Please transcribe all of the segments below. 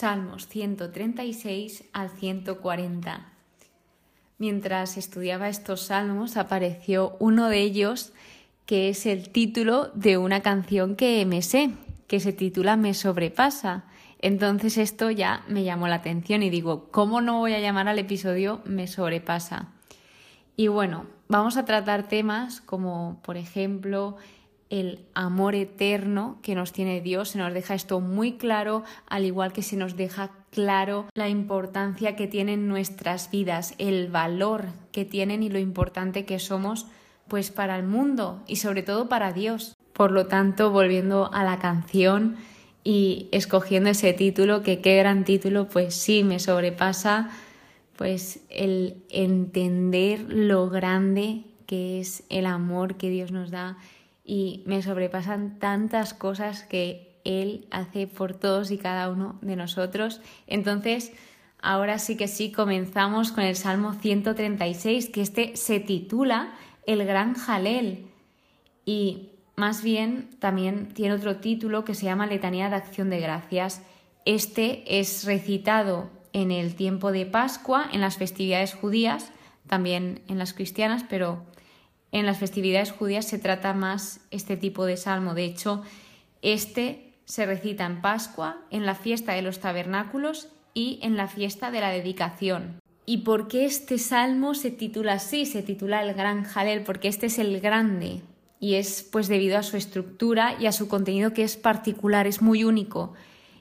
Salmos 136 al 140. Mientras estudiaba estos salmos apareció uno de ellos que es el título de una canción que me sé, que se titula Me sobrepasa. Entonces esto ya me llamó la atención y digo, ¿cómo no voy a llamar al episodio Me sobrepasa? Y bueno, vamos a tratar temas como, por ejemplo, el amor eterno que nos tiene Dios. Se nos deja esto muy claro, al igual que se nos deja claro la importancia que tienen nuestras vidas, el valor que tienen y lo importante que somos pues para el mundo y sobre todo para Dios. Por lo tanto, volviendo a la canción y escogiendo ese título, que qué gran título, pues sí, me sobrepasa pues el entender lo grande que es el amor que Dios nos da y me sobrepasan tantas cosas que Él hace por todos y cada uno de nosotros. Entonces, ahora sí que sí, comenzamos con el Salmo 136, que este se titula El Gran Jalel y más bien también tiene otro título que se llama Letanía de Acción de Gracias. Este es recitado en el tiempo de Pascua, en las festividades judías, también en las cristianas, pero en las festividades judías se trata más este tipo de salmo. De hecho, este se recita en Pascua, en la fiesta de los tabernáculos y en la fiesta de la dedicación. ¿Y por qué este salmo se titula así? Se titula el Gran Jalel, porque este es el grande y es pues debido a su estructura y a su contenido que es particular, es muy único.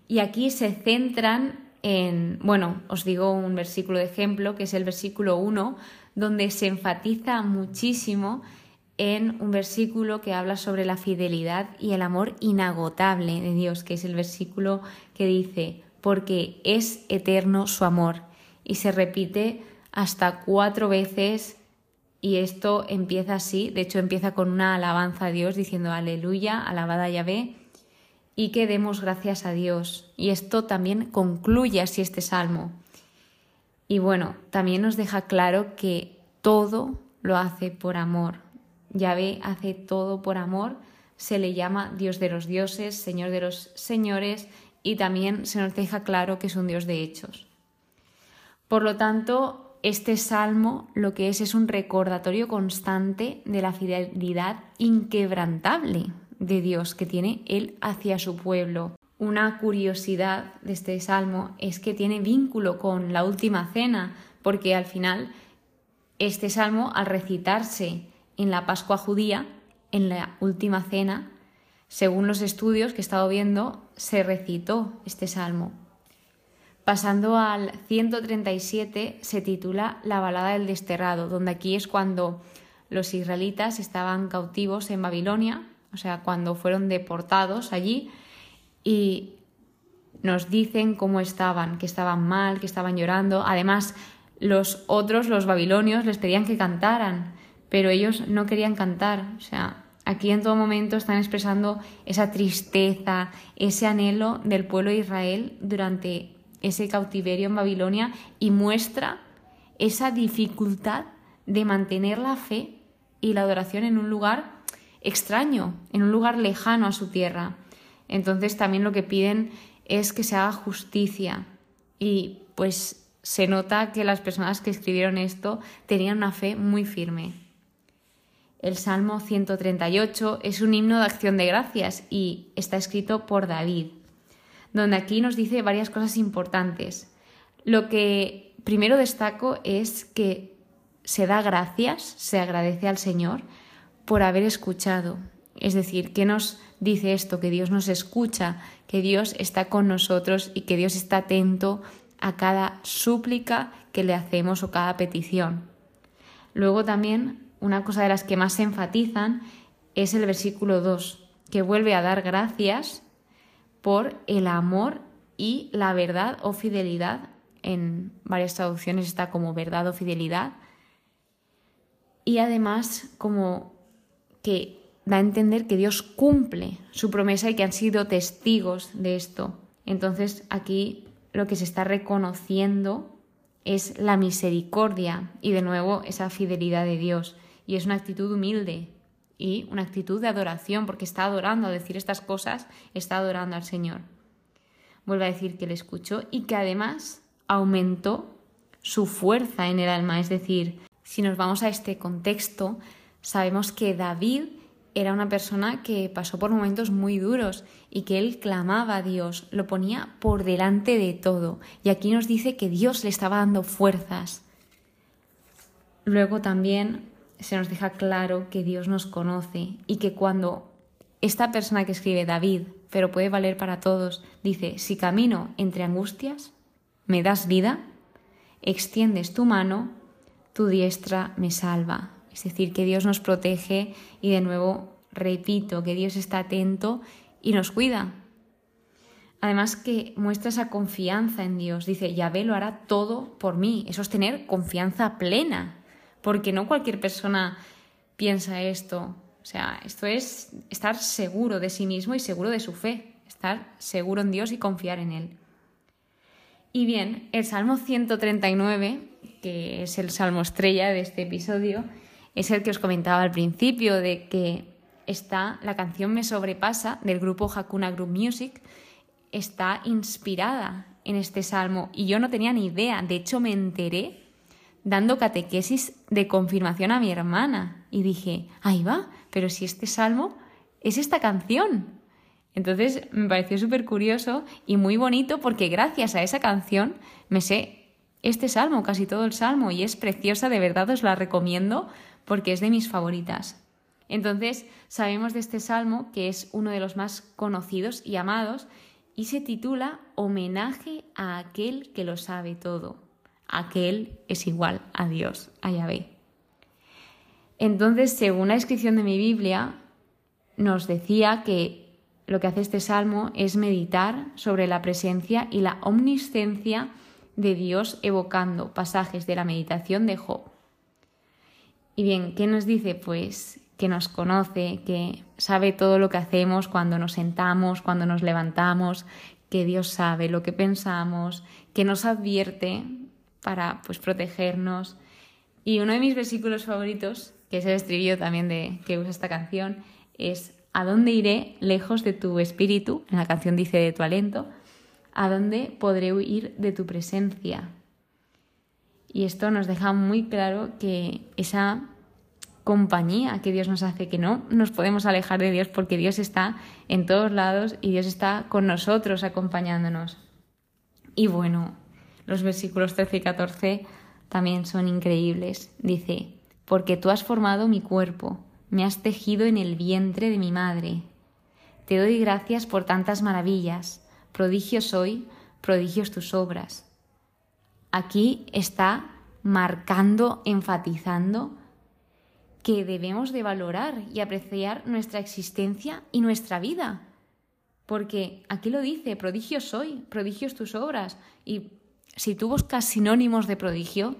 Y aquí se centran en, bueno, os digo un versículo de ejemplo, que es el versículo 1, donde se enfatiza muchísimo en un versículo que habla sobre la fidelidad y el amor inagotable de Dios, que es el versículo que dice, porque es eterno su amor. Y se repite hasta cuatro veces y esto empieza así, de hecho empieza con una alabanza a Dios diciendo aleluya, alabada Yahvé, y que demos gracias a Dios. Y esto también concluye así este salmo. Y bueno, también nos deja claro que todo lo hace por amor. Yahvé hace todo por amor, se le llama Dios de los dioses, Señor de los señores y también se nos deja claro que es un Dios de hechos. Por lo tanto, este salmo lo que es es un recordatorio constante de la fidelidad inquebrantable de Dios que tiene Él hacia su pueblo. Una curiosidad de este salmo es que tiene vínculo con la última cena, porque al final este salmo, al recitarse en la Pascua judía, en la última cena, según los estudios que he estado viendo, se recitó este salmo. Pasando al 137 se titula La balada del desterrado, donde aquí es cuando los israelitas estaban cautivos en Babilonia, o sea, cuando fueron deportados allí y nos dicen cómo estaban, que estaban mal, que estaban llorando. Además, los otros, los babilonios, les pedían que cantaran, pero ellos no querían cantar. O sea, aquí en todo momento están expresando esa tristeza, ese anhelo del pueblo de Israel durante ese cautiverio en Babilonia y muestra esa dificultad de mantener la fe y la adoración en un lugar extraño, en un lugar lejano a su tierra. Entonces también lo que piden es que se haga justicia y pues se nota que las personas que escribieron esto tenían una fe muy firme. El Salmo 138 es un himno de acción de gracias y está escrito por David, donde aquí nos dice varias cosas importantes. Lo que primero destaco es que se da gracias, se agradece al Señor por haber escuchado. Es decir, que nos dice esto, que Dios nos escucha, que Dios está con nosotros y que Dios está atento a cada súplica que le hacemos o cada petición. Luego también una cosa de las que más se enfatizan es el versículo 2, que vuelve a dar gracias por el amor y la verdad o fidelidad. En varias traducciones está como verdad o fidelidad. Y además como que da a entender que Dios cumple su promesa y que han sido testigos de esto. Entonces aquí lo que se está reconociendo es la misericordia y de nuevo esa fidelidad de Dios. Y es una actitud humilde y una actitud de adoración, porque está adorando, al decir estas cosas, está adorando al Señor. vuelve a decir que le escuchó y que además aumentó su fuerza en el alma. Es decir, si nos vamos a este contexto, sabemos que David era una persona que pasó por momentos muy duros y que él clamaba a Dios, lo ponía por delante de todo. Y aquí nos dice que Dios le estaba dando fuerzas. Luego también se nos deja claro que Dios nos conoce y que cuando esta persona que escribe David, pero puede valer para todos, dice, si camino entre angustias, me das vida, extiendes tu mano, tu diestra me salva. Es decir, que Dios nos protege y de nuevo repito, que Dios está atento y nos cuida. Además que muestra esa confianza en Dios. Dice, Yahvé lo hará todo por mí. Eso es tener confianza plena, porque no cualquier persona piensa esto. O sea, esto es estar seguro de sí mismo y seguro de su fe, estar seguro en Dios y confiar en Él. Y bien, el Salmo 139, que es el Salmo estrella de este episodio, es el que os comentaba al principio, de que está la canción Me sobrepasa del grupo Hakuna Group Music, está inspirada en este salmo. Y yo no tenía ni idea, de hecho me enteré dando catequesis de confirmación a mi hermana. Y dije, ahí va, pero si este salmo es esta canción. Entonces me pareció súper curioso y muy bonito porque gracias a esa canción me sé este salmo, casi todo el salmo, y es preciosa, de verdad os la recomiendo porque es de mis favoritas. Entonces sabemos de este salmo que es uno de los más conocidos y amados y se titula Homenaje a aquel que lo sabe todo. Aquel es igual a Dios, a Yahvé. Entonces, según la descripción de mi Biblia, nos decía que lo que hace este salmo es meditar sobre la presencia y la omniscencia de Dios evocando pasajes de la meditación de Job. Y bien, ¿qué nos dice? Pues que nos conoce, que sabe todo lo que hacemos cuando nos sentamos, cuando nos levantamos, que Dios sabe lo que pensamos, que nos advierte para pues protegernos. Y uno de mis versículos favoritos, que es el estribillo también de que usa esta canción, es ¿A dónde iré lejos de tu espíritu? En la canción dice de tu aliento. ¿A dónde podré huir de tu presencia? Y esto nos deja muy claro que esa compañía que Dios nos hace, que no nos podemos alejar de Dios porque Dios está en todos lados y Dios está con nosotros acompañándonos. Y bueno, los versículos 13 y 14 también son increíbles. Dice, porque tú has formado mi cuerpo, me has tejido en el vientre de mi madre. Te doy gracias por tantas maravillas, prodigios soy, prodigios tus obras. Aquí está marcando, enfatizando que debemos de valorar y apreciar nuestra existencia y nuestra vida. Porque aquí lo dice, prodigio soy, prodigios tus obras. Y si tú buscas sinónimos de prodigio,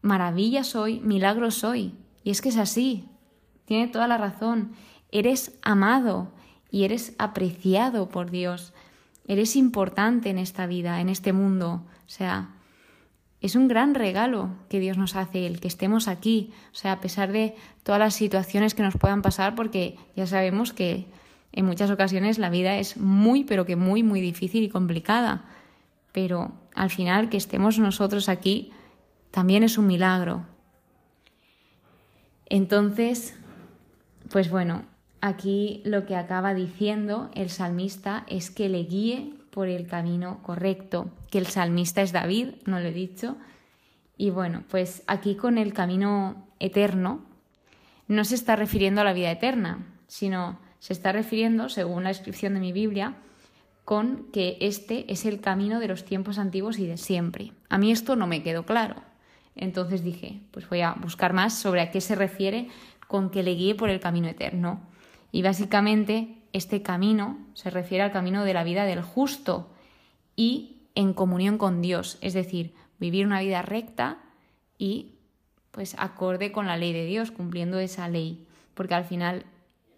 maravilla soy, milagro soy. Y es que es así, tiene toda la razón. Eres amado y eres apreciado por Dios. Eres importante en esta vida, en este mundo. O sea, es un gran regalo que Dios nos hace el que estemos aquí, o sea, a pesar de todas las situaciones que nos puedan pasar, porque ya sabemos que en muchas ocasiones la vida es muy, pero que muy, muy difícil y complicada. Pero al final que estemos nosotros aquí también es un milagro. Entonces, pues bueno, aquí lo que acaba diciendo el salmista es que le guíe por el camino correcto, que el salmista es David, no lo he dicho. Y bueno, pues aquí con el camino eterno no se está refiriendo a la vida eterna, sino se está refiriendo, según la descripción de mi Biblia, con que este es el camino de los tiempos antiguos y de siempre. A mí esto no me quedó claro. Entonces dije, pues voy a buscar más sobre a qué se refiere con que le guíe por el camino eterno. Y básicamente este camino se refiere al camino de la vida del justo y en comunión con Dios, es decir, vivir una vida recta y pues acorde con la ley de Dios, cumpliendo esa ley, porque al final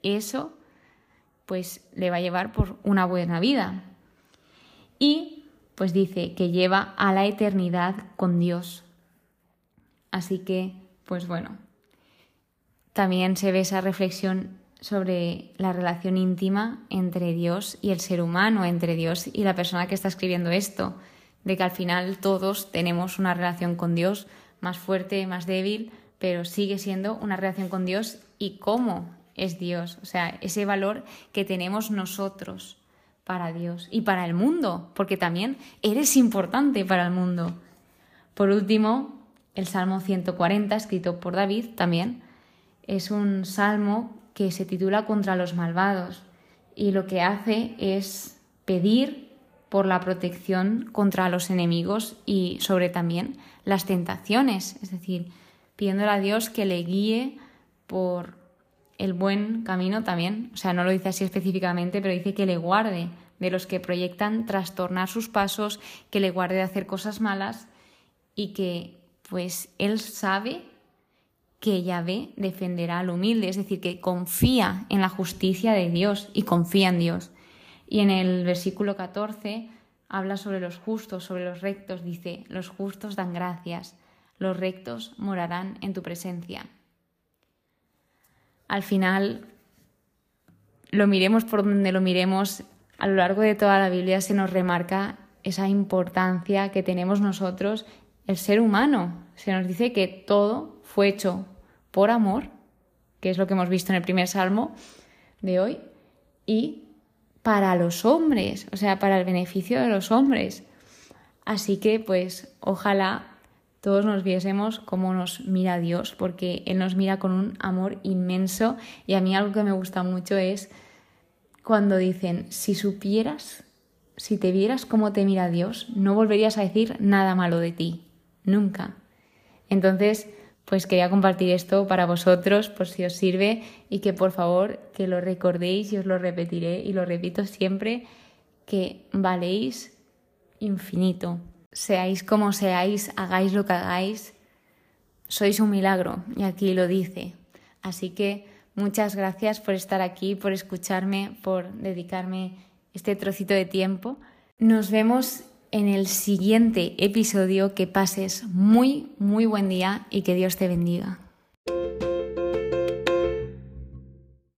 eso pues le va a llevar por una buena vida. Y pues dice que lleva a la eternidad con Dios. Así que, pues bueno, también se ve esa reflexión sobre la relación íntima entre Dios y el ser humano, entre Dios y la persona que está escribiendo esto, de que al final todos tenemos una relación con Dios más fuerte, más débil, pero sigue siendo una relación con Dios y cómo es Dios, o sea, ese valor que tenemos nosotros para Dios y para el mundo, porque también eres importante para el mundo. Por último, el Salmo 140, escrito por David también, es un salmo que se titula Contra los malvados y lo que hace es pedir por la protección contra los enemigos y sobre también las tentaciones, es decir, pidiéndole a Dios que le guíe por el buen camino también, o sea, no lo dice así específicamente, pero dice que le guarde de los que proyectan trastornar sus pasos, que le guarde de hacer cosas malas y que pues él sabe que Yahvé defenderá al humilde, es decir, que confía en la justicia de Dios y confía en Dios. Y en el versículo 14 habla sobre los justos, sobre los rectos, dice, los justos dan gracias, los rectos morarán en tu presencia. Al final, lo miremos por donde lo miremos, a lo largo de toda la Biblia se nos remarca esa importancia que tenemos nosotros, el ser humano. Se nos dice que todo fue hecho por amor, que es lo que hemos visto en el primer salmo de hoy, y para los hombres, o sea, para el beneficio de los hombres. Así que, pues, ojalá todos nos viésemos cómo nos mira Dios, porque Él nos mira con un amor inmenso y a mí algo que me gusta mucho es cuando dicen, si supieras, si te vieras cómo te mira Dios, no volverías a decir nada malo de ti, nunca. Entonces, pues quería compartir esto para vosotros, por si os sirve, y que por favor que lo recordéis y os lo repetiré y lo repito siempre, que valéis infinito seáis como seáis, hagáis lo que hagáis, sois un milagro, y aquí lo dice. Así que muchas gracias por estar aquí, por escucharme, por dedicarme este trocito de tiempo. Nos vemos en el siguiente episodio. Que pases muy, muy buen día y que Dios te bendiga.